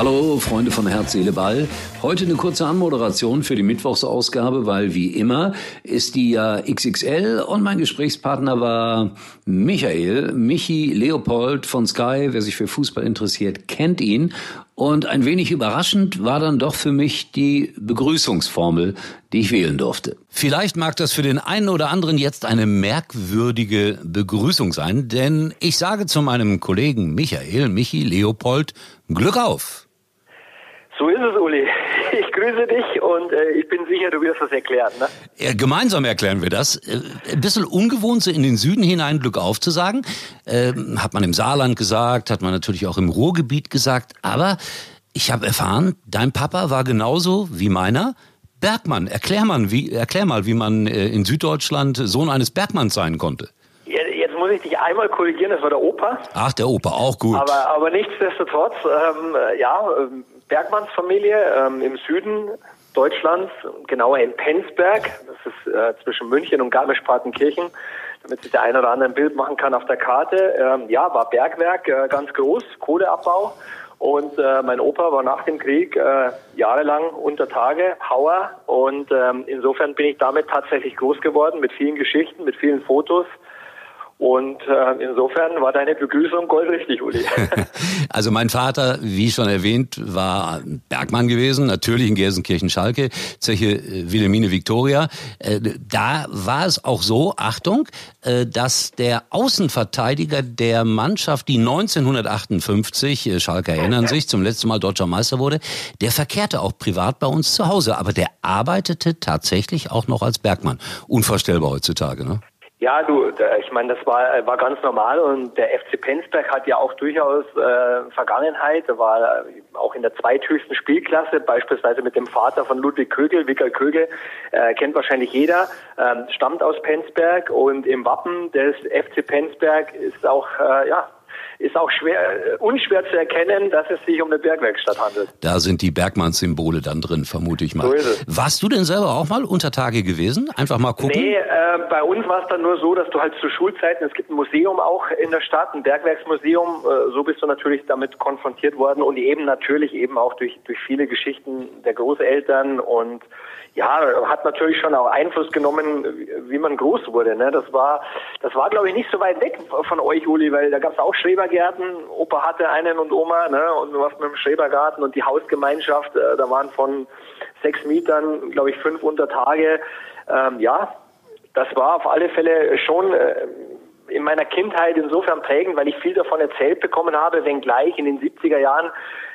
Hallo Freunde von Herz, Seele, Ball. Heute eine kurze Anmoderation für die Mittwochsausgabe, weil wie immer ist die ja XXL und mein Gesprächspartner war Michael, Michi Leopold von Sky. Wer sich für Fußball interessiert, kennt ihn. Und ein wenig überraschend war dann doch für mich die Begrüßungsformel, die ich wählen durfte. Vielleicht mag das für den einen oder anderen jetzt eine merkwürdige Begrüßung sein, denn ich sage zu meinem Kollegen Michael, Michi Leopold, Glück auf! So ist es, Uli. Ich grüße dich und äh, ich bin sicher, du wirst das erklären. Ne? Ja, gemeinsam erklären wir das. Äh, ein bisschen ungewohnt, so in den Süden hinein Glück aufzusagen. Äh, hat man im Saarland gesagt, hat man natürlich auch im Ruhrgebiet gesagt. Aber ich habe erfahren, dein Papa war genauso wie meiner Bergmann. Erklär mal, wie, erklär mal, wie man äh, in Süddeutschland Sohn eines Bergmanns sein konnte. Jetzt muss ich dich einmal korrigieren, das war der Opa. Ach, der Opa, auch gut. Aber, aber nichtsdestotrotz, ähm, ja, ähm, Bergmannsfamilie ähm, im Süden Deutschlands, genauer in Penzberg, das ist äh, zwischen München und Garmisch-Partenkirchen, damit sich der eine oder andere ein Bild machen kann auf der Karte. Ähm, ja, war Bergwerk, äh, ganz groß, Kohleabbau. Und äh, mein Opa war nach dem Krieg äh, jahrelang unter Tage Hauer und ähm, insofern bin ich damit tatsächlich groß geworden mit vielen Geschichten, mit vielen Fotos. Und äh, insofern war deine Begrüßung goldrichtig, Uli. also mein Vater, wie schon erwähnt, war Bergmann gewesen, natürlich in Gelsenkirchen-Schalke, Zeche äh, Wilhelmine Victoria. Äh, da war es auch so, Achtung, äh, dass der Außenverteidiger der Mannschaft, die 1958, äh, Schalke erinnern sich, zum letzten Mal deutscher Meister wurde, der verkehrte auch privat bei uns zu Hause, aber der arbeitete tatsächlich auch noch als Bergmann. Unvorstellbar heutzutage, ne? Ja, du, ich meine, das war, war ganz normal und der FC Penzberg hat ja auch durchaus äh, Vergangenheit. Er war auch in der zweithöchsten Spielklasse, beispielsweise mit dem Vater von Ludwig Kögel, Wickel Kögel, äh, kennt wahrscheinlich jeder, ähm, stammt aus Penzberg und im Wappen des FC Penzberg ist auch, äh, ja, ist auch schwer, äh, unschwer zu erkennen, dass es sich um eine Bergwerkstatt handelt. Da sind die Bergmann-Symbole dann drin, vermute ich mal. So ist es. Warst du denn selber auch mal unter Tage gewesen? Einfach mal gucken? Nee, äh, bei uns war es dann nur so, dass du halt zu Schulzeiten, es gibt ein Museum auch in der Stadt, ein Bergwerksmuseum, äh, so bist du natürlich damit konfrontiert worden und eben natürlich eben auch durch, durch viele Geschichten der Großeltern und ja, hat natürlich schon auch Einfluss genommen, wie man groß wurde. Ne? Das war, das war, glaube ich, nicht so weit weg von euch, Uli, weil da gab es auch Schrebergärten. Opa hatte einen und Oma, ne? Und du warst mit dem Schrebergarten und die Hausgemeinschaft, äh, da waren von sechs Mietern, glaube ich, fünf unter Tage. Ähm, ja, das war auf alle Fälle schon äh, in meiner Kindheit insofern prägend, weil ich viel davon erzählt bekommen habe, wenngleich in den 70er Jahren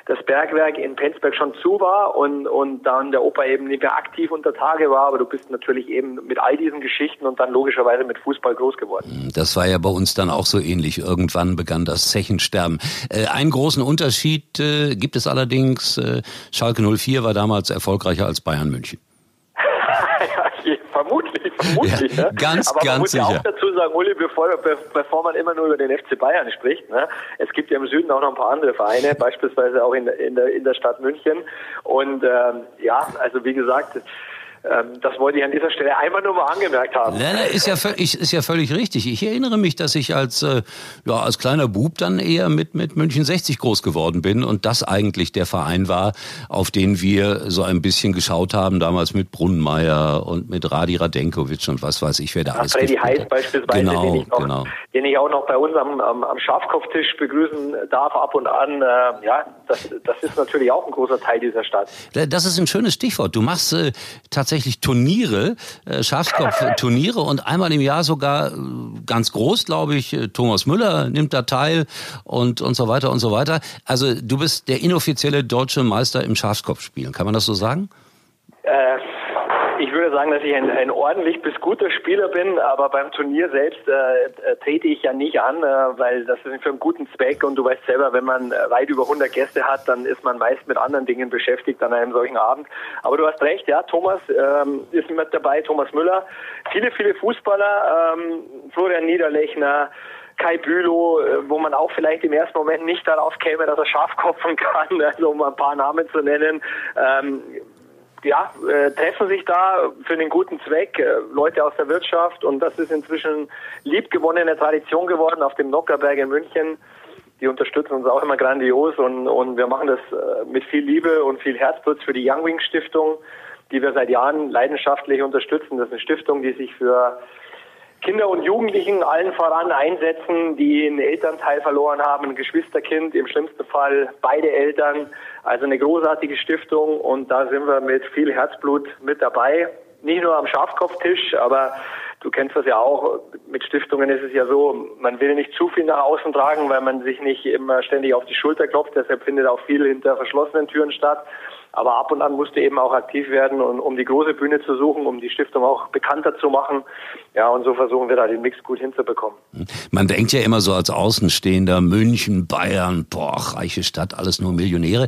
das Bergwerk in Penzberg schon zu war und, und dann der Opa eben nicht mehr aktiv unter Tage war, aber du bist natürlich eben mit all diesen Geschichten und dann logischerweise mit Fußball groß geworden. Hm, das war ja bei uns dann auch so ähnlich. Irgendwann begann das Zechensterben. Äh, einen großen Unterschied äh, gibt es allerdings. Äh, Schalke 04 war damals erfolgreicher als Bayern München. vermutlich, vermutlich. Ja, ne? Ganz, Aber ganz sicher. ja sagen, Uli, bevor, bevor man immer nur über den FC Bayern spricht, ne? es gibt ja im Süden auch noch ein paar andere Vereine, beispielsweise auch in, in, der, in der Stadt München. Und ähm, ja, also wie gesagt, ähm, das wollte ich an dieser Stelle einmal nur mal angemerkt haben. Nein, nein, ist ja, ist ja völlig richtig. Ich erinnere mich, dass ich als, äh, ja, als kleiner Bub dann eher mit, mit München 60 groß geworden bin und das eigentlich der Verein war, auf den wir so ein bisschen geschaut haben, damals mit Brunnenmeier und mit Radi Radenkovic und was weiß ich, wer da ja, alles Freddy Heiß beispielsweise, genau, den, ich noch, genau. den ich auch noch bei uns am, am, am Schafkopftisch begrüßen darf ab und an. Äh, ja, das, das ist natürlich auch ein großer Teil dieser Stadt. Das ist ein schönes Stichwort. Du machst äh, tatsächlich Turniere, äh, Schafskopf-Turniere und einmal im Jahr sogar äh, ganz groß, glaube ich, äh, Thomas Müller nimmt da teil und, und so weiter und so weiter. Also du bist der inoffizielle deutsche Meister im Schafskopfspielen. Kann man das so sagen? Äh, würde sagen, dass ich ein, ein ordentlich bis guter Spieler bin, aber beim Turnier selbst äh, äh, trete ich ja nicht an, äh, weil das ist für einen guten Zweck und du weißt selber, wenn man äh, weit über 100 Gäste hat, dann ist man meist mit anderen Dingen beschäftigt an einem solchen Abend. Aber du hast recht, ja, Thomas ähm, ist mit dabei, Thomas Müller, viele, viele Fußballer, ähm, Florian Niederlechner, Kai Bülow, äh, wo man auch vielleicht im ersten Moment nicht darauf käme, dass er Schafkopfen kann, also um ein paar Namen zu nennen. Ähm, ja, äh, treffen sich da für einen guten Zweck, äh, Leute aus der Wirtschaft und das ist inzwischen liebgewonnene Tradition geworden auf dem Nockerberg in München. Die unterstützen uns auch immer grandios und, und wir machen das äh, mit viel Liebe und viel Herzblut für die Young Wing Stiftung, die wir seit Jahren leidenschaftlich unterstützen. Das ist eine Stiftung, die sich für Kinder und Jugendlichen allen voran einsetzen, die einen Elternteil verloren haben, ein Geschwisterkind, im schlimmsten Fall beide Eltern. Also eine großartige Stiftung und da sind wir mit viel Herzblut mit dabei. Nicht nur am Schafkopftisch, aber du kennst das ja auch. Mit Stiftungen ist es ja so, man will nicht zu viel nach außen tragen, weil man sich nicht immer ständig auf die Schulter klopft. Deshalb findet auch viel hinter verschlossenen Türen statt. Aber ab und an musste eben auch aktiv werden, und, um die große Bühne zu suchen, um die Stiftung auch bekannter zu machen. Ja, und so versuchen wir da den Mix gut hinzubekommen. Man denkt ja immer so als Außenstehender, München, Bayern, boah, reiche Stadt, alles nur Millionäre.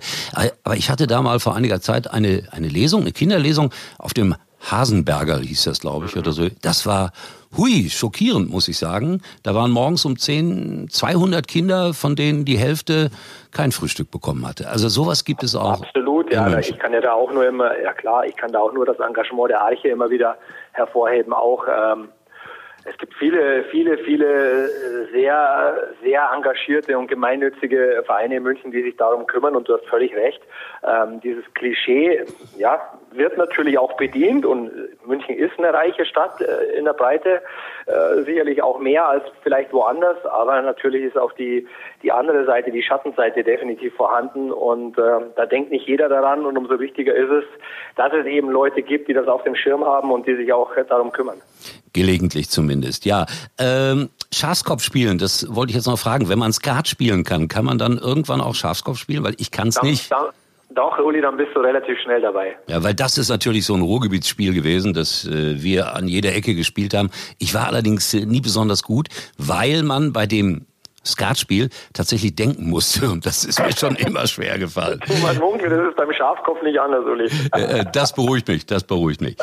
Aber ich hatte da mal vor einiger Zeit eine, eine Lesung, eine Kinderlesung auf dem Hasenberger hieß das, glaube ich, oder so. Das war hui, schockierend, muss ich sagen. Da waren morgens um 10 200 Kinder, von denen die Hälfte kein Frühstück bekommen hatte. Also sowas gibt es auch. Absolut, ja. Ich kann ja da auch nur immer, ja klar, ich kann da auch nur das Engagement der Arche immer wieder hervorheben. Auch ähm, es gibt viele, viele, viele äh, sehr, sehr engagierte und gemeinnützige Vereine in München, die sich darum kümmern und du hast völlig recht. Ähm, dieses Klischee, ja, wird natürlich auch bedient und München ist eine reiche Stadt äh, in der Breite, äh, sicherlich auch mehr als vielleicht woanders, aber natürlich ist auch die, die andere Seite, die Schattenseite definitiv vorhanden und äh, da denkt nicht jeder daran und umso wichtiger ist es, dass es eben Leute gibt, die das auf dem Schirm haben und die sich auch darum kümmern. Gelegentlich zumindest, ja. Ähm, Schafskopf spielen, das wollte ich jetzt noch fragen. Wenn man Skat spielen kann, kann man dann irgendwann auch Schafskopf spielen? Weil ich kann es nicht. Dann, doch, Uli, dann bist du relativ schnell dabei. Ja, weil das ist natürlich so ein Ruhrgebietsspiel gewesen, das äh, wir an jeder Ecke gespielt haben. Ich war allerdings äh, nie besonders gut, weil man bei dem Skatspiel tatsächlich denken musste und das ist mir schon immer schwer gefallen. Man munkelt, das ist beim Schafkopf nicht anders, Uli. Äh, äh, das beruhigt mich, das beruhigt mich.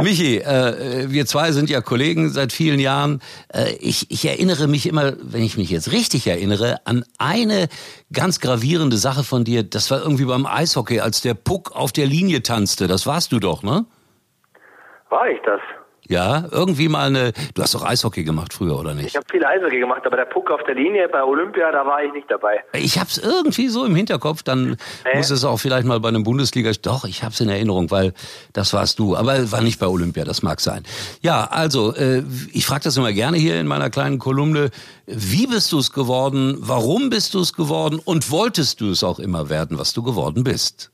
Michi, äh, wir zwei sind ja Kollegen seit vielen Jahren. Äh, ich, ich erinnere mich immer, wenn ich mich jetzt richtig erinnere, an eine ganz gravierende Sache von dir. Das war irgendwie beim Eishockey, als der Puck auf der Linie tanzte. Das warst du doch, ne? War ich das? Ja, irgendwie mal eine. Du hast doch Eishockey gemacht früher, oder nicht? Ich habe viel Eishockey gemacht, aber der Puck auf der Linie bei Olympia, da war ich nicht dabei. Ich habe es irgendwie so im Hinterkopf, dann äh. muss es auch vielleicht mal bei einem Bundesliga. Doch, ich habe es in Erinnerung, weil das warst du. Aber war nicht bei Olympia, das mag sein. Ja, also, äh, ich frage das immer gerne hier in meiner kleinen Kolumne. Wie bist du es geworden? Warum bist du es geworden? Und wolltest du es auch immer werden, was du geworden bist?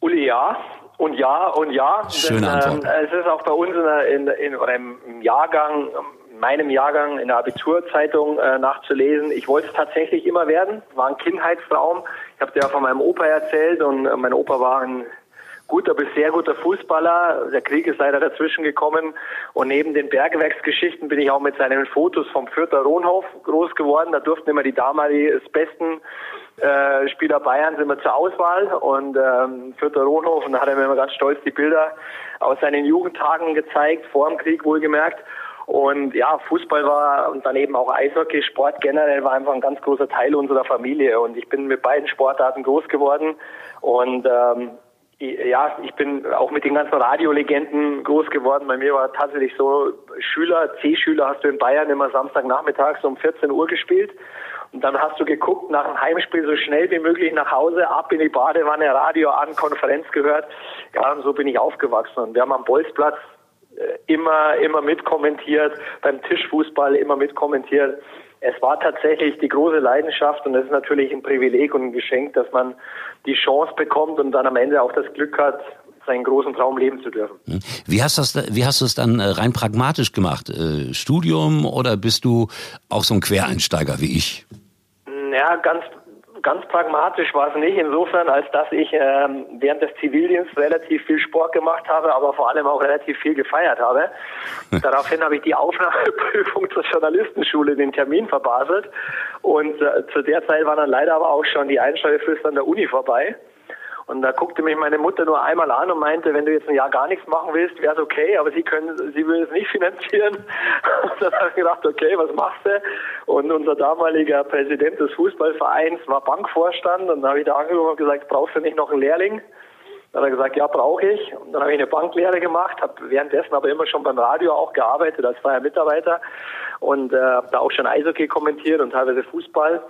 Uli, ja. Und ja, und ja. Schöne denn, Antwort. Ähm, es ist auch bei uns in, in, in, im Jahrgang, in meinem Jahrgang in der Abiturzeitung äh, nachzulesen. Ich wollte es tatsächlich immer werden, war ein Kindheitstraum. Ich habe dir ja von meinem Opa erzählt und äh, mein Opa war ein guter bis sehr guter Fußballer. Der Krieg ist leider dazwischen gekommen. Und neben den Bergwerksgeschichten bin ich auch mit seinen Fotos vom Fürther Rohnhof groß geworden. Da durften immer die damaligen besten äh, Spieler Bayerns immer zur Auswahl. Und ähm, Fürther Rohnhof, und da hat er mir immer ganz stolz die Bilder aus seinen Jugendtagen gezeigt, vor dem Krieg wohlgemerkt. Und ja, Fußball war und dann eben auch Eishockey, Sport generell war einfach ein ganz großer Teil unserer Familie. Und ich bin mit beiden Sportarten groß geworden. Und ähm, ja, ich bin auch mit den ganzen Radiolegenden groß geworden. Bei mir war tatsächlich so, Schüler, C-Schüler hast du in Bayern immer Samstagnachmittags um 14 Uhr gespielt. Und dann hast du geguckt, nach dem Heimspiel so schnell wie möglich nach Hause, ab in die Badewanne, Radio an, Konferenz gehört. Ja, und so bin ich aufgewachsen. Und wir haben am Bolzplatz äh, immer, immer mitkommentiert, beim Tischfußball immer mitkommentiert es war tatsächlich die große Leidenschaft und es ist natürlich ein Privileg und ein Geschenk, dass man die Chance bekommt und dann am Ende auch das Glück hat, seinen großen Traum leben zu dürfen. Hm. Wie hast, das, wie hast du es dann äh, rein pragmatisch gemacht? Äh, Studium oder bist du auch so ein Quereinsteiger wie ich? Ja, ganz ganz pragmatisch war es nicht, insofern, als dass ich ähm, während des Zivildienstes relativ viel Sport gemacht habe, aber vor allem auch relativ viel gefeiert habe. Daraufhin habe ich die Aufnahmeprüfung zur Journalistenschule den Termin verbaselt und äh, zu der Zeit war dann leider aber auch schon die Einschreibefrist an der Uni vorbei. Und da guckte mich meine Mutter nur einmal an und meinte, wenn du jetzt ein Jahr gar nichts machen willst, wäre es okay, aber sie können, sie will es nicht finanzieren. Und dann habe ich gedacht, okay, was machst du? Und unser damaliger Präsident des Fußballvereins war Bankvorstand und da habe ich da angerufen und gesagt, brauchst du nicht noch einen Lehrling? Dann hat er gesagt, ja, brauche ich. Und dann habe ich eine Banklehre gemacht, habe währenddessen aber immer schon beim Radio auch gearbeitet als freier Mitarbeiter und äh, habe da auch schon Eishockey kommentiert und teilweise Fußball.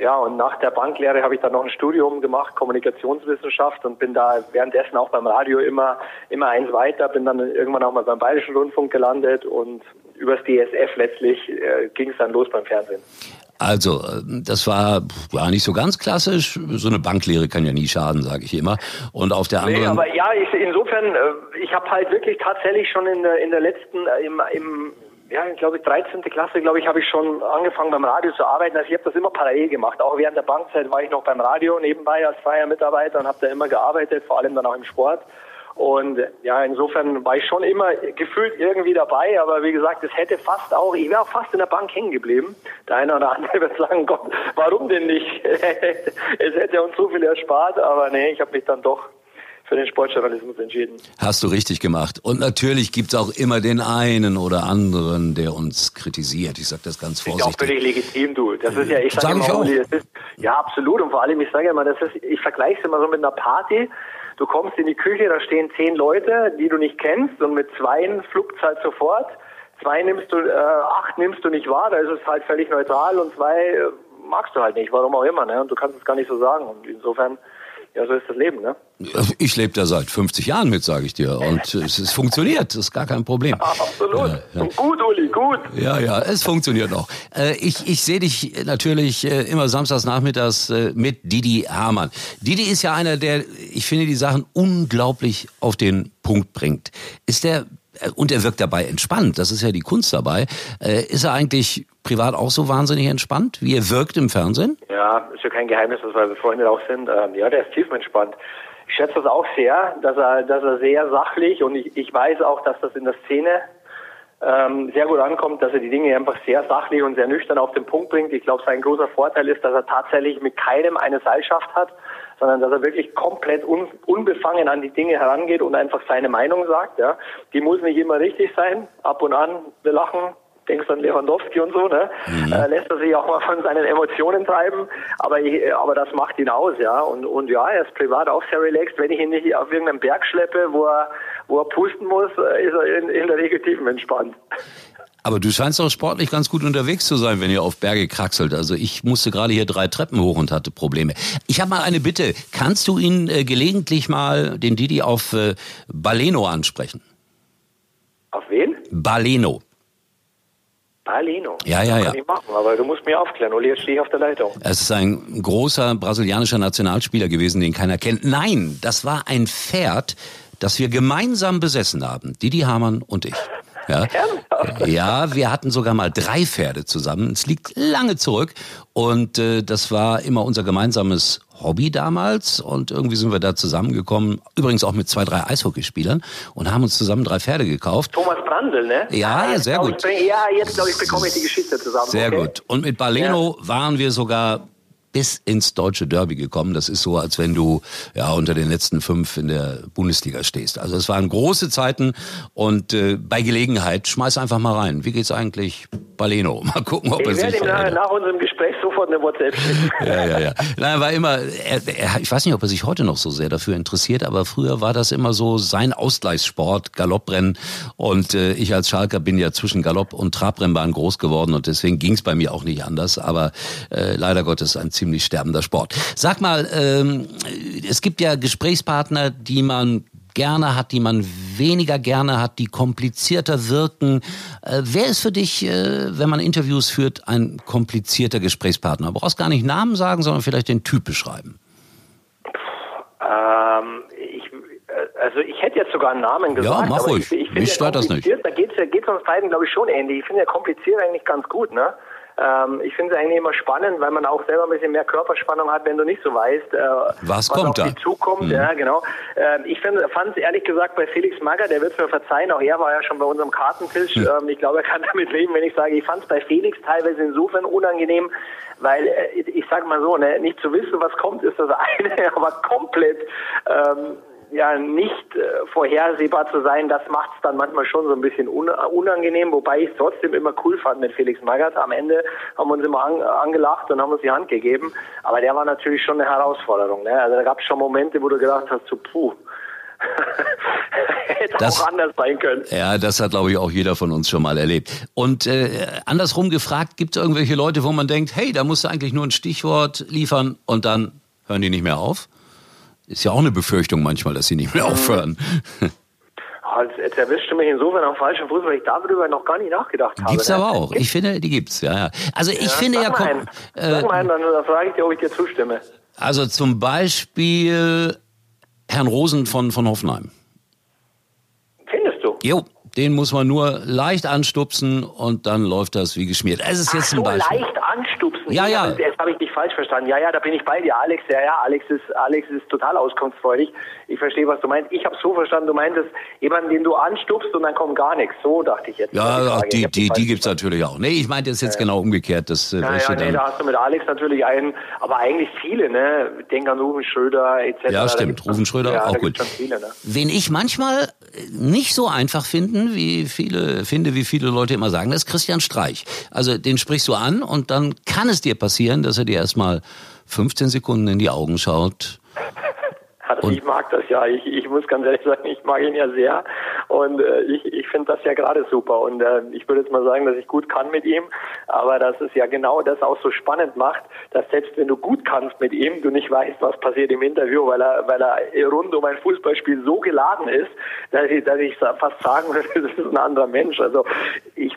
Ja, und nach der Banklehre habe ich dann noch ein Studium gemacht, Kommunikationswissenschaft und bin da währenddessen auch beim Radio immer, immer eins weiter, bin dann irgendwann auch mal beim Bayerischen Rundfunk gelandet und übers DSF letztlich äh, ging es dann los beim Fernsehen. Also, das war ja nicht so ganz klassisch. So eine Banklehre kann ja nie schaden, sage ich immer. Und auf der anderen. Nee, aber ja, ich, insofern, äh, ich habe halt wirklich tatsächlich schon in der, in der letzten, äh, im, im ja, ich glaube 13. Klasse, glaube ich, habe ich schon angefangen beim Radio zu arbeiten. Also ich habe das immer parallel gemacht. Auch während der Bankzeit war ich noch beim Radio nebenbei als freier Mitarbeiter und habe da immer gearbeitet, vor allem dann auch im Sport. Und ja, insofern war ich schon immer gefühlt irgendwie dabei, aber wie gesagt, es hätte fast auch, ich wäre auch fast in der Bank hängen geblieben. Der eine oder andere wird sagen, Gott, warum denn nicht? es hätte uns so viel erspart, aber nee, ich habe mich dann doch für den Sportjournalismus entschieden. Hast du richtig gemacht. Und natürlich gibt es auch immer den einen oder anderen, der uns kritisiert. Ich sage das ganz vorsichtig. Das ist auch völlig legitim, du. Das ist ja, ich sage sag immer, ich auch. Uli, ist, ja, absolut. Und vor allem, ich sage immer, das ist, ich vergleiche es immer so mit einer Party. Du kommst in die Küche, da stehen zehn Leute, die du nicht kennst und mit zweien es halt sofort. Zwei nimmst du, äh, acht nimmst du nicht wahr, da ist es halt völlig neutral und zwei äh, magst du halt nicht, warum auch immer, ne? Und du kannst es gar nicht so sagen. Und insofern, ja, so ist das Leben, ne? Ich lebe da seit 50 Jahren mit, sage ich dir. Und es, es, funktioniert, das ist gar kein Problem. Ja, absolut. Ja, ja. Gut, Uli, gut. Ja, ja, es funktioniert noch. Äh, ich ich sehe dich natürlich äh, immer samstags nachmittags äh, mit Didi Hamann. Didi ist ja einer, der, ich finde, die Sachen unglaublich auf den Punkt bringt. Ist der, und er wirkt dabei entspannt, das ist ja die Kunst dabei. Ist er eigentlich privat auch so wahnsinnig entspannt, wie er wirkt im Fernsehen? Ja, ist ja kein Geheimnis, dass wir Freunde auch sind. Ähm, ja, der ist tief entspannt ich schätze das auch sehr, dass er, dass er sehr sachlich und ich, ich weiß auch, dass das in der Szene ähm, sehr gut ankommt, dass er die Dinge einfach sehr sachlich und sehr nüchtern auf den Punkt bringt. Ich glaube, sein großer Vorteil ist, dass er tatsächlich mit keinem eine Seilschaft hat, sondern dass er wirklich komplett un, unbefangen an die Dinge herangeht und einfach seine Meinung sagt. Ja. Die muss nicht immer richtig sein. Ab und an, wir lachen, denkst an Lewandowski und so, ne? Mhm. Äh, lässt er sich auch mal von seinen Emotionen treiben, aber ich, aber das macht ihn aus, ja. Und, und ja, er ist privat auch sehr relaxed. Wenn ich ihn nicht auf irgendeinen Berg schleppe, wo er, wo er pusten muss, äh, ist er in, in der Regel tiefenentspannt. Aber du scheinst auch sportlich ganz gut unterwegs zu sein, wenn ihr auf Berge kraxelt. Also ich musste gerade hier drei Treppen hoch und hatte Probleme. Ich habe mal eine Bitte. Kannst du ihn äh, gelegentlich mal, den Didi, auf äh, Baleno ansprechen? Auf wen? Baleno. Palino. Ja, ja, ja. Kann ich machen, aber du musst mir aufklären. Uli, jetzt stehe ich auf der Leitung. Es ist ein großer brasilianischer Nationalspieler gewesen, den keiner kennt. Nein, das war ein Pferd, das wir gemeinsam besessen haben. Didi Hamann und ich. Ja. ja, wir hatten sogar mal drei Pferde zusammen. Es liegt lange zurück und äh, das war immer unser gemeinsames Hobby damals und irgendwie sind wir da zusammengekommen, übrigens auch mit zwei, drei Eishockeyspielern und haben uns zusammen drei Pferde gekauft. Thomas Brandl, ne? Ja, ah, sehr gut. Ich, ja, jetzt glaube ich bekomme ich die Geschichte zusammen. Sehr okay. gut. Und mit Baleno ja. waren wir sogar bis ins deutsche Derby gekommen. Das ist so, als wenn du ja unter den letzten fünf in der Bundesliga stehst. Also es waren große Zeiten und äh, bei Gelegenheit schmeiß einfach mal rein. Wie geht's eigentlich Baleno? Mal gucken, ob ich er sich. Ich werde nach unserem Gespräch sofort eine WhatsApp schicken. ja, ja, ja. Nein, war immer. Er, er, ich weiß nicht, ob er sich heute noch so sehr dafür interessiert, aber früher war das immer so sein Ausgleichssport, Galopprennen. Und äh, ich als Schalker bin ja zwischen Galopp und Trabrennbahn groß geworden und deswegen ging's bei mir auch nicht anders. Aber äh, leider Gottes ein ziemlich ziemlich sterbender Sport. Sag mal, ähm, es gibt ja Gesprächspartner, die man gerne hat, die man weniger gerne hat, die komplizierter wirken. Äh, wer ist für dich, äh, wenn man Interviews führt, ein komplizierter Gesprächspartner? Du brauchst gar nicht Namen sagen, sondern vielleicht den Typ beschreiben. Ähm, ich, äh, also ich hätte jetzt sogar einen Namen gesagt. Ja, mach ruhig. Ich, ich Mich stört das nicht. Da geht es geht's uns beiden, glaube ich, schon ähnlich. Ich finde ja kompliziert eigentlich ganz gut, ne? Ähm, ich finde es eigentlich immer spannend, weil man auch selber ein bisschen mehr Körperspannung hat, wenn du nicht so weißt, äh, was, was kommt auf da? zukommt. Mhm. Ja, genau. Äh, ich fand es ehrlich gesagt bei Felix Magger, der wird es mir verzeihen, auch er war ja schon bei unserem Kartentisch. Mhm. Ähm, ich glaube, er kann damit leben, wenn ich sage, ich fand es bei Felix teilweise insofern unangenehm, weil äh, ich sage mal so, ne, nicht zu wissen, was kommt, ist das eine, aber komplett ähm, ja nicht äh, vorhersehbar zu sein, das macht es dann manchmal schon so ein bisschen un unangenehm, wobei ich es trotzdem immer cool fand mit Felix Magath. Am Ende haben wir uns immer an angelacht und haben uns die Hand gegeben, aber der war natürlich schon eine Herausforderung. Ne? Also da gab es schon Momente, wo du gedacht hast, so, puh, Hätte Das- auch anders sein können. Ja, das hat, glaube ich, auch jeder von uns schon mal erlebt. Und äh, andersrum gefragt, gibt es irgendwelche Leute, wo man denkt, hey, da musst du eigentlich nur ein Stichwort liefern und dann hören die nicht mehr auf? Ist ja auch eine Befürchtung manchmal, dass sie nicht mehr aufhören. Ah, Jetzt, jetzt erwischst du mich insofern am falschen Fuß, weil ich darüber noch gar nicht nachgedacht habe. Gibt's aber auch. Ich finde, die gibt's, ja, ja. Also ich finde ja, mal komm, einen. äh, Sag mal einen, dann, dann frage ich dir, ob ich dir zustimme. also zum Beispiel Herrn Rosen von, von Hoffenheim. Findest du? Jo, den muss man nur leicht anstupsen und dann läuft das wie geschmiert. Es ist jetzt Ach ein so, Beispiel. leicht anstupsen. Ja, ja. Jetzt habe ich dich falsch verstanden. Ja, ja, da bin ich bei dir. Alex, ja, ja, Alex ist, Alex ist total auskunftsfreudig. Ich verstehe, was du meinst. Ich habe so verstanden, du meintest jemanden, den du anstupst und dann kommt gar nichts. So dachte ich jetzt. Ja, die, die, dich die falsch gibt's natürlich auch. Nee, ich meinte jetzt, jetzt genau umgekehrt. Das äh, Ja, ja, nee, da hast du mit Alex natürlich einen, aber eigentlich viele, ne? Denk an Rufen Schröder etc. Ja, stimmt. Rufen Schröder ja, auch gut. viele, ne? Wen ich manchmal nicht so einfach finden, wie viele, finde, wie viele Leute immer sagen, das ist Christian Streich. Also den sprichst du an und dann kann es dir passieren, dass er dir erstmal 15 Sekunden in die Augen schaut. Also ich mag das ja. Ich, ich muss ganz ehrlich sagen, ich mag ihn ja sehr. Und äh, ich, ich finde das ja gerade super. Und äh, ich würde jetzt mal sagen, dass ich gut kann mit ihm. Aber dass es ja genau das auch so spannend macht, dass selbst wenn du gut kannst mit ihm, du nicht weißt, was passiert im Interview, weil er, weil er rund um ein Fußballspiel so geladen ist, dass ich, dass ich fast sagen würde, das ist ein anderer Mensch. Also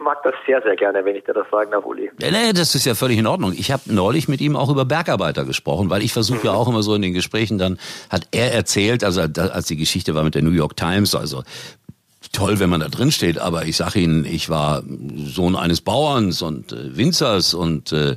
mag das sehr, sehr gerne, wenn ich dir das sagen darf, Uli. Ja, Nee, das ist ja völlig in Ordnung. Ich habe neulich mit ihm auch über Bergarbeiter gesprochen, weil ich versuche ja auch immer so in den Gesprächen, dann hat er erzählt, also als die Geschichte war mit der New York Times, also toll, wenn man da drin steht, aber ich sage Ihnen, ich war Sohn eines Bauerns und äh, Winzers und äh,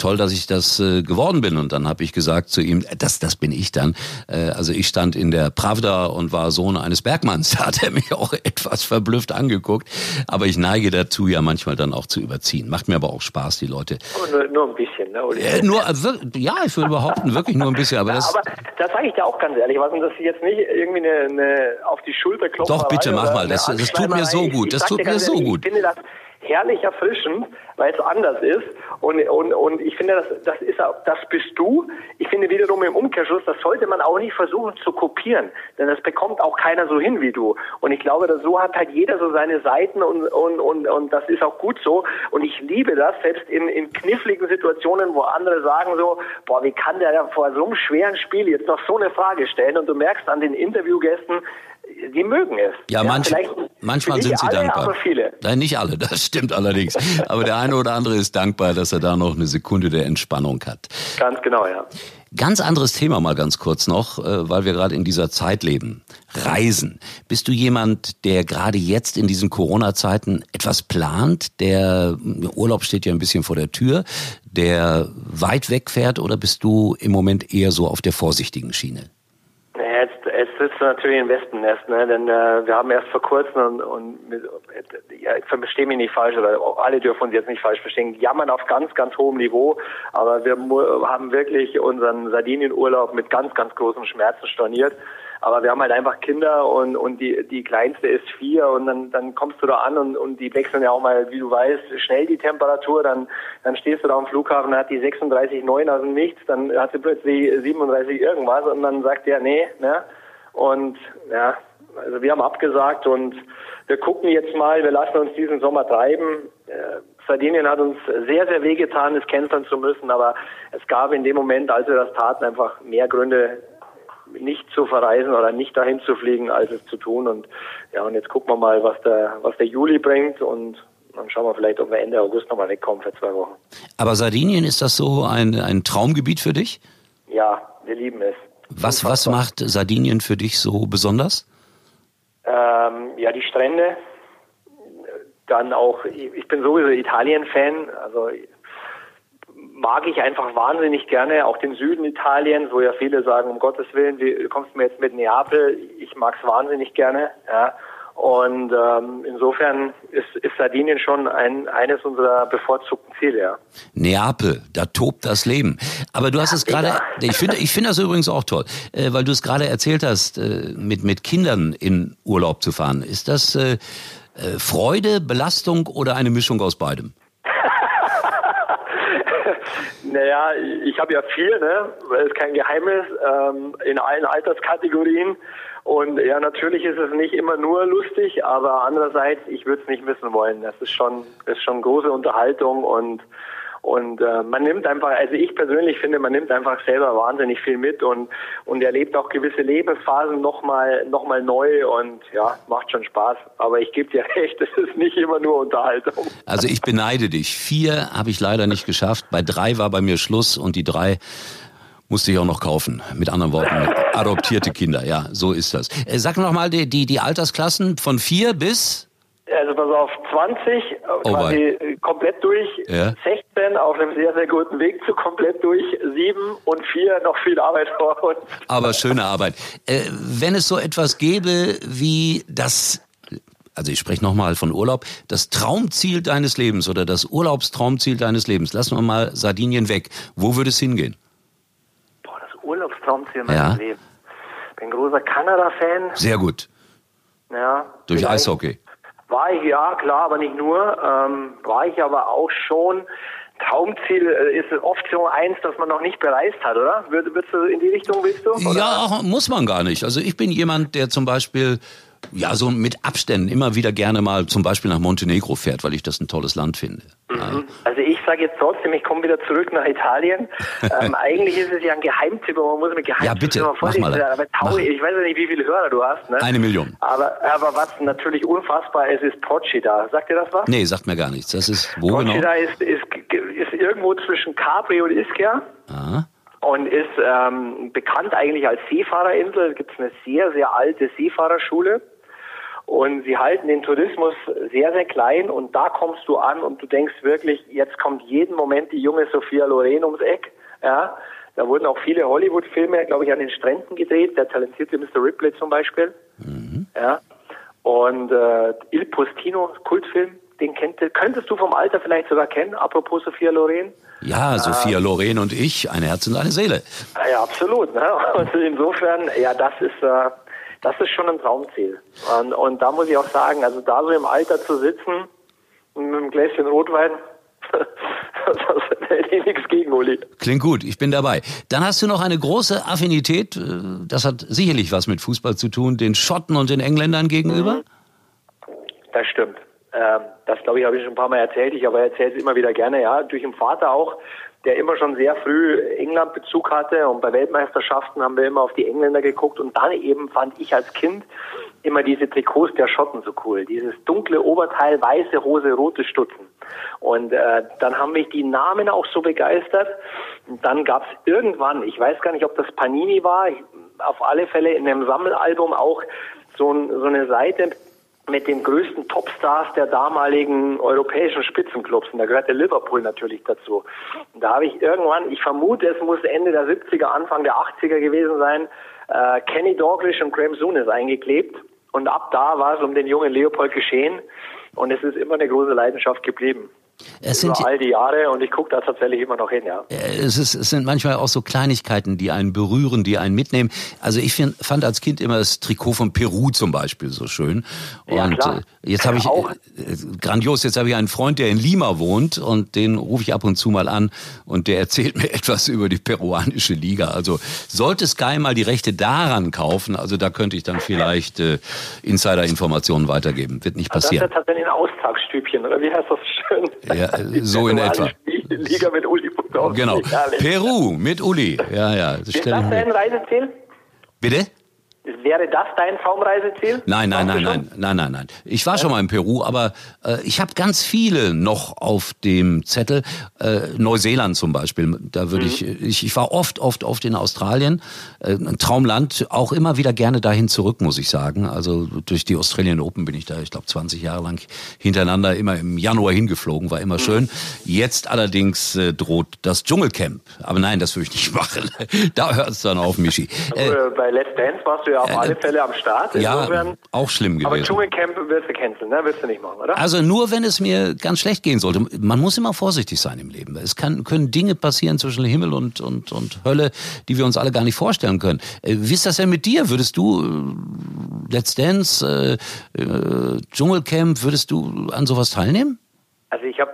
toll, dass ich das äh, geworden bin. Und dann habe ich gesagt zu ihm, äh, das, das bin ich dann. Äh, also ich stand in der Pravda und war Sohn eines Bergmanns. Da hat er mich auch etwas verblüfft angeguckt. Aber ich neige dazu, ja manchmal dann auch zu überziehen. Macht mir aber auch Spaß, die Leute. Aber Nur, nur ein bisschen, ne? Äh, nur, äh, ja, ich würde behaupten, wirklich nur ein bisschen. Aber das, Aber das sage ich dir auch ganz ehrlich, was und das ist jetzt nicht irgendwie eine, eine auf die Schulter klopfen. Doch, bitte, mach mal. Das- das tut mir so gut. Das tut mir so gut. Ich finde das herrlich erfrischend, weil es anders ist. Und, und, und ich finde, das, das ist das bist du. Ich finde wiederum im Umkehrschluss, das sollte man auch nicht versuchen zu kopieren, denn das bekommt auch keiner so hin wie du. Und ich glaube, dass so hat halt jeder so seine Seiten und, und, und, und das ist auch gut so. Und ich liebe das, selbst in, in kniffligen Situationen, wo andere sagen so, boah, wie kann der vor so einem schweren Spiel jetzt noch so eine Frage stellen? Und du merkst an den Interviewgästen, die mögen es. Ja, vielleicht manchmal nicht sind sie alle, dankbar. Aber viele. Nein, nicht alle, das stimmt allerdings. Aber der eine oder andere ist dankbar, dass er da noch eine Sekunde der Entspannung hat. Ganz genau, ja. Ganz anderes Thema mal ganz kurz noch, äh, weil wir gerade in dieser Zeit leben. Reisen. Bist du jemand, der gerade jetzt in diesen Corona-Zeiten etwas plant? Der Urlaub steht ja ein bisschen vor der Tür, der weit wegfährt oder bist du im Moment eher so auf der vorsichtigen Schiene? Ja, Jetzt, jetzt sitzt du natürlich im Wespennest, ne? denn äh, wir haben erst vor kurzem und, und mit, ja, ich verstehe mich nicht falsch oder alle dürfen uns jetzt nicht falsch verstehen, jammern auf ganz, ganz hohem Niveau, aber wir haben wirklich unseren Sardinienurlaub mit ganz, ganz großen Schmerzen storniert. Aber wir haben halt einfach Kinder und, und die, die kleinste ist vier und dann, dann kommst du da an und, und die wechseln ja auch mal, wie du weißt, schnell die Temperatur, dann, dann stehst du da am Flughafen, hat die 36,9 aus dem Nichts, dann hat sie plötzlich 37 irgendwas und dann sagt der, nee, ne? Und ja, also wir haben abgesagt und wir gucken jetzt mal, wir lassen uns diesen Sommer treiben. Äh, Sardinien hat uns sehr, sehr wehgetan, es canceln zu müssen, aber es gab in dem Moment, als wir das taten, einfach mehr Gründe, nicht zu verreisen oder nicht dahin zu fliegen, als es zu tun. Und ja, und jetzt gucken wir mal, was der, was der Juli bringt und dann schauen wir vielleicht, ob wir Ende August nochmal wegkommen für zwei Wochen. Aber Sardinien, ist das so ein, ein Traumgebiet für dich? Ja, wir lieben es. Was, was macht Sardinien für dich so besonders? Ähm, ja, die Strände. Dann auch, ich bin sowieso Italien-Fan, also mag ich einfach wahnsinnig gerne, auch den Süden Italiens, wo ja viele sagen, um Gottes Willen, wie kommst du mir jetzt mit Neapel? Ich mag es wahnsinnig gerne, ja. Und ähm, insofern ist, ist Sardinien schon ein, eines unserer bevorzugten Ziele, ja. Neapel, da tobt das Leben. Aber du hast es gerade, ich finde, ich finde das übrigens auch toll, äh, weil du es gerade erzählt hast, äh, mit mit Kindern in Urlaub zu fahren. Ist das äh, äh, Freude, Belastung oder eine Mischung aus beidem? Naja, ich habe ja vier, ne? Das ist kein Geheimnis, ähm, in allen Alterskategorien. Und ja, natürlich ist es nicht immer nur lustig, aber andererseits, ich würde es nicht missen wollen. Das ist schon, ist schon große Unterhaltung und und äh, man nimmt einfach, also ich persönlich finde, man nimmt einfach selber wahnsinnig viel mit und und erlebt auch gewisse Lebensphasen nochmal noch mal neu und ja, macht schon Spaß. Aber ich gebe dir recht, es ist nicht immer nur Unterhaltung. Also ich beneide dich. Vier habe ich leider nicht geschafft. Bei drei war bei mir Schluss und die drei musste ich auch noch kaufen. Mit anderen Worten, adoptierte Kinder. Ja, so ist das. Äh, sag noch mal die, die, die Altersklassen von vier bis also pass auf, 20 oh quasi wei. komplett durch, ja. 16 auf einem sehr, sehr guten Weg zu komplett durch, 7 und 4 noch viel Arbeit vor uns. Aber schöne Arbeit. Äh, wenn es so etwas gäbe wie das also ich spreche nochmal von Urlaub, das Traumziel deines Lebens oder das Urlaubstraumziel deines Lebens, lassen wir mal Sardinien weg. Wo würde es hingehen? Boah, das Urlaubstraumziel meines ja. Lebens. Bin großer Kanada-Fan. Sehr gut. Ja. Durch Eishockey. War ich, ja, klar, aber nicht nur. Ähm, war ich aber auch schon. Traumziel äh, ist Option eins, das man noch nicht bereist hat, oder? Würdest du in die Richtung, willst du? Oder? Ja, muss man gar nicht. Also ich bin jemand, der zum Beispiel ja, so mit Abständen immer wieder gerne mal zum Beispiel nach Montenegro fährt, weil ich das ein tolles Land finde. Mhm. Also ich sage jetzt trotzdem, ich komme wieder zurück nach Italien. ähm, eigentlich ist es ja ein Geheimtipp, aber man muss mit Geheimtipp ja, bitte, mach mal. Aber Taui, ich weiß ja nicht, wie viele Hörer du hast. Ne? Eine Million. Aber, aber was natürlich unfassbar ist, ist Procida. Sagt dir das was? Nee, sagt mir gar nichts. Das ist wo Procida genau? ist, ist, ist irgendwo zwischen Capri und Ischia. Aha und ist ähm, bekannt eigentlich als Seefahrerinsel. Es gibt eine sehr, sehr alte Seefahrerschule. Und sie halten den Tourismus sehr, sehr klein und da kommst du an und du denkst wirklich, jetzt kommt jeden Moment die junge Sophia Loren ums Eck. Ja, da wurden auch viele Hollywood-Filme, glaube ich, an den Stränden gedreht, der talentierte Mr. Ripley zum Beispiel. Mhm. Ja. Und äh, Il Postino, Kultfilm, den kennt, könntest du vom Alter vielleicht sogar kennen, apropos Sophia Loren. Ja, Sophia äh, Loren und ich, ein Herz und eine Seele. Ja, absolut. Ne? Und insofern, ja, das ist, äh, das ist schon ein Traumziel. Und, und da muss ich auch sagen, also da so im Alter zu sitzen, mit einem Gläschen Rotwein, das hätte ich nichts gegen, Uli. Klingt gut, ich bin dabei. Dann hast du noch eine große Affinität, äh, das hat sicherlich was mit Fußball zu tun, den Schotten und den Engländern gegenüber? Das stimmt. Ähm, das, glaube ich, habe ich schon ein paar Mal erzählt. Ich aber erzähle es immer wieder gerne, ja, durch den Vater auch der immer schon sehr früh England-Bezug hatte und bei Weltmeisterschaften haben wir immer auf die Engländer geguckt und dann eben fand ich als Kind immer diese Trikots der Schotten so cool. Dieses dunkle Oberteil, weiße Hose, rote Stutzen. Und äh, dann haben mich die Namen auch so begeistert. Und dann gab es irgendwann, ich weiß gar nicht, ob das Panini war, auf alle Fälle in einem Sammelalbum auch so, ein, so eine Seite mit den größten Topstars der damaligen europäischen Spitzenclubs. Und da gehört der Liverpool natürlich dazu. Und da habe ich irgendwann, ich vermute, es muss Ende der 70er, Anfang der 80er gewesen sein, äh, Kenny Dalglish und Graham Souness eingeklebt. Und ab da war es um den jungen Leopold geschehen. Und es ist immer eine große Leidenschaft geblieben. Es sind Über all die Jahre und ich gucke da tatsächlich immer noch hin, ja. Es, ist, es sind manchmal auch so Kleinigkeiten, die einen berühren, die einen mitnehmen. Also ich find, fand als Kind immer das Trikot von Peru zum Beispiel so schön. Und ja, klar. Äh, jetzt habe ich auch. Äh, grandios, jetzt habe ich einen Freund, der in Lima wohnt und den rufe ich ab und zu mal an und der erzählt mir etwas über die peruanische Liga. Also sollte Sky mal die Rechte daran kaufen, also da könnte ich dann vielleicht äh, Insider-Informationen weitergeben. Wird nicht passieren. Das ist tatsächlich ein Austagstübchen, oder wie heißt das schön? Ja, so in etwa. Liga mit Uli Genau. Peru mit Uli. Ja, ja. Das Ist das dein Reiseziel? Bitte? Wäre das dein Traumreiseziel? Nein, nein, nein, nein, nein, nein, nein. Ich war ja. schon mal in Peru, aber äh, ich habe ganz viele noch auf dem Zettel. Äh, Neuseeland zum Beispiel. Da würde mhm. ich, ich, ich war oft, oft, oft in Australien. Äh, ein Traumland. Auch immer wieder gerne dahin zurück, muss ich sagen. Also durch die Australian Open bin ich da, ich glaube, 20 Jahre lang hintereinander immer im Januar hingeflogen. War immer mhm. schön. Jetzt allerdings äh, droht das Dschungelcamp. Aber nein, das würde ich nicht machen. da hört es dann auf, Michi. Äh, bei Let's Dance warst du ja auf äh, alle Fälle am Start. Insofern, ja, auch schlimm gewesen. Aber Dschungelcamp wirst du canceln, ne? Wirst du nicht machen, oder? Also nur, wenn es mir ganz schlecht gehen sollte. Man muss immer vorsichtig sein im Leben. Es kann, können Dinge passieren zwischen Himmel und, und, und Hölle, die wir uns alle gar nicht vorstellen können. Äh, wie ist das denn mit dir? Würdest du äh, Let's Dance, äh, äh, Dschungelcamp, würdest du an sowas teilnehmen? Also ich habe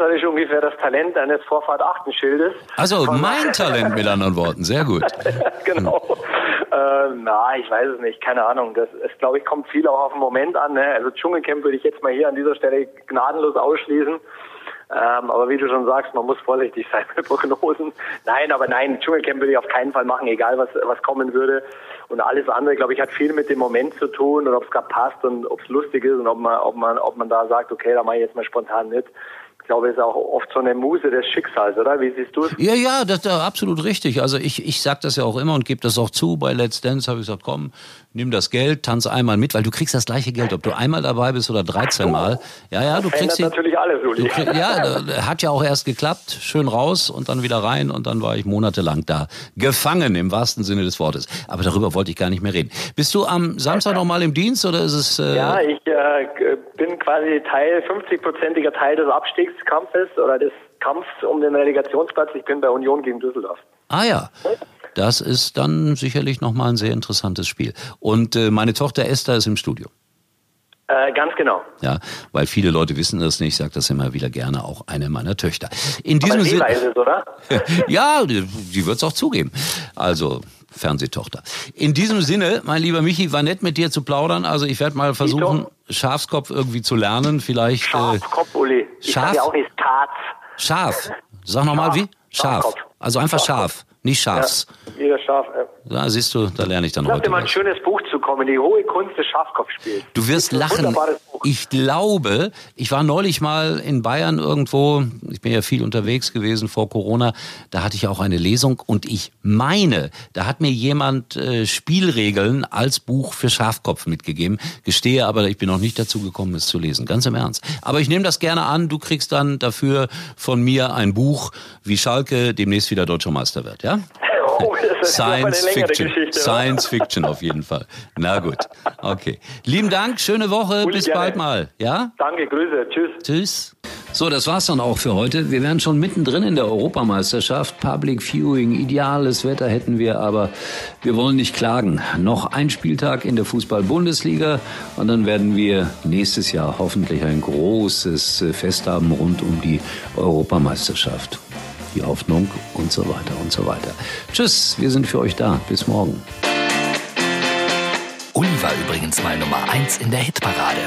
Ist ungefähr das Talent eines Vorfahrt-Achtenschildes. Also mein Talent mit anderen Worten, sehr gut. genau. Äh, na, ich weiß es nicht, keine Ahnung. Das ist, glaube ich, kommt viel auch auf den Moment an. Ne? Also Dschungelcamp würde ich jetzt mal hier an dieser Stelle gnadenlos ausschließen. Ähm, aber wie du schon sagst, man muss vorsichtig sein mit Prognosen. Nein, aber nein, Dschungelcamp würde ich auf keinen Fall machen, egal was, was kommen würde. Und alles andere, glaube ich, hat viel mit dem Moment zu tun und ob es gerade passt und ob es lustig ist und ob man, ob man, ob man da sagt, okay, da mache ich jetzt mal spontan mit. Ich glaube, es ist auch oft so eine Muse des Schicksals, oder? Wie siehst du es? Ja, ja, das ist absolut richtig. Also ich, ich sage das ja auch immer und gebe das auch zu. Bei Let's Dance habe ich gesagt, komm, nimm das Geld, tanz einmal mit, weil du kriegst das gleiche Geld, ob du einmal dabei bist oder 13 Mal. Ja, ja, du kriegst die, natürlich alles, Uli. Krieg, ja, hat ja auch erst geklappt, schön raus und dann wieder rein und dann war ich monatelang da. Gefangen im wahrsten Sinne des Wortes. Aber darüber wollte ich gar nicht mehr reden. Bist du am Samstag noch mal im Dienst oder ist es... Äh ja, ich äh, bin quasi Teil, 50-prozentiger Teil des Abstiegskampfes oder des Kampfs um den Relegationsplatz. Ich bin bei Union gegen Düsseldorf. Ah ja. Das ist dann sicherlich nochmal ein sehr interessantes Spiel. Und äh, meine Tochter Esther ist im Studio. Äh, ganz genau. Ja, weil viele Leute wissen das nicht, ich sage das immer wieder gerne, auch eine meiner Töchter. In diesem Sinne. Ja, die, die wird es auch zugeben. Also Fernsehtochter. In diesem Sinne, mein lieber Michi, war nett mit dir zu plaudern. Also ich werde mal versuchen, Schafskopf irgendwie zu lernen. Vielleicht. Äh, Schafskopf, Uli. Ich Schaf? ja auch nicht Tat. Scharf. Sag nochmal wie? Scharf. Also einfach scharf, nicht scharfs. Ja, jeder scharf. Ja. Da siehst du, da lerne ich dann ich heute. Ich dir mal ein schönes Buch kommen, die hohe Kunst des Schafkopfspiels. Du wirst lachen. Ich glaube, ich war neulich mal in Bayern irgendwo, ich bin ja viel unterwegs gewesen vor Corona, da hatte ich auch eine Lesung und ich meine, da hat mir jemand äh, Spielregeln als Buch für Schafkopf mitgegeben. Gestehe aber, ich bin noch nicht dazu gekommen, es zu lesen. Ganz im Ernst. Aber ich nehme das gerne an. Du kriegst dann dafür von mir ein Buch, wie Schalke demnächst wieder deutscher Meister wird, ja? Oh, Science Fiction. Science Fiction auf jeden Fall. Na gut. Okay. Lieben Dank, schöne Woche, Uli, bis gerne. bald mal. Ja? Danke, Grüße. Tschüss. Tschüss. So, das war's dann auch für heute. Wir wären schon mittendrin in der Europameisterschaft. Public Viewing, ideales Wetter hätten wir, aber wir wollen nicht klagen. Noch ein Spieltag in der Fußball-Bundesliga und dann werden wir nächstes Jahr hoffentlich ein großes Fest haben rund um die Europameisterschaft die Hoffnung und so weiter und so weiter. Tschüss, wir sind für euch da. Bis morgen. Uli war übrigens mal Nummer 1 in der Hitparade.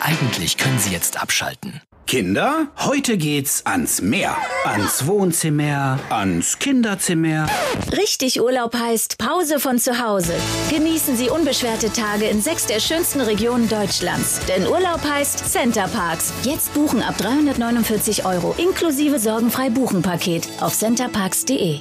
Eigentlich können Sie jetzt abschalten. Kinder, heute geht's ans Meer. Ans Wohnzimmer, ans Kinderzimmer. Richtig Urlaub heißt Pause von zu Hause. Genießen Sie unbeschwerte Tage in sechs der schönsten Regionen Deutschlands. Denn Urlaub heißt Center Parks. Jetzt buchen ab 349 Euro inklusive sorgenfrei Buchen Paket auf centerparks.de.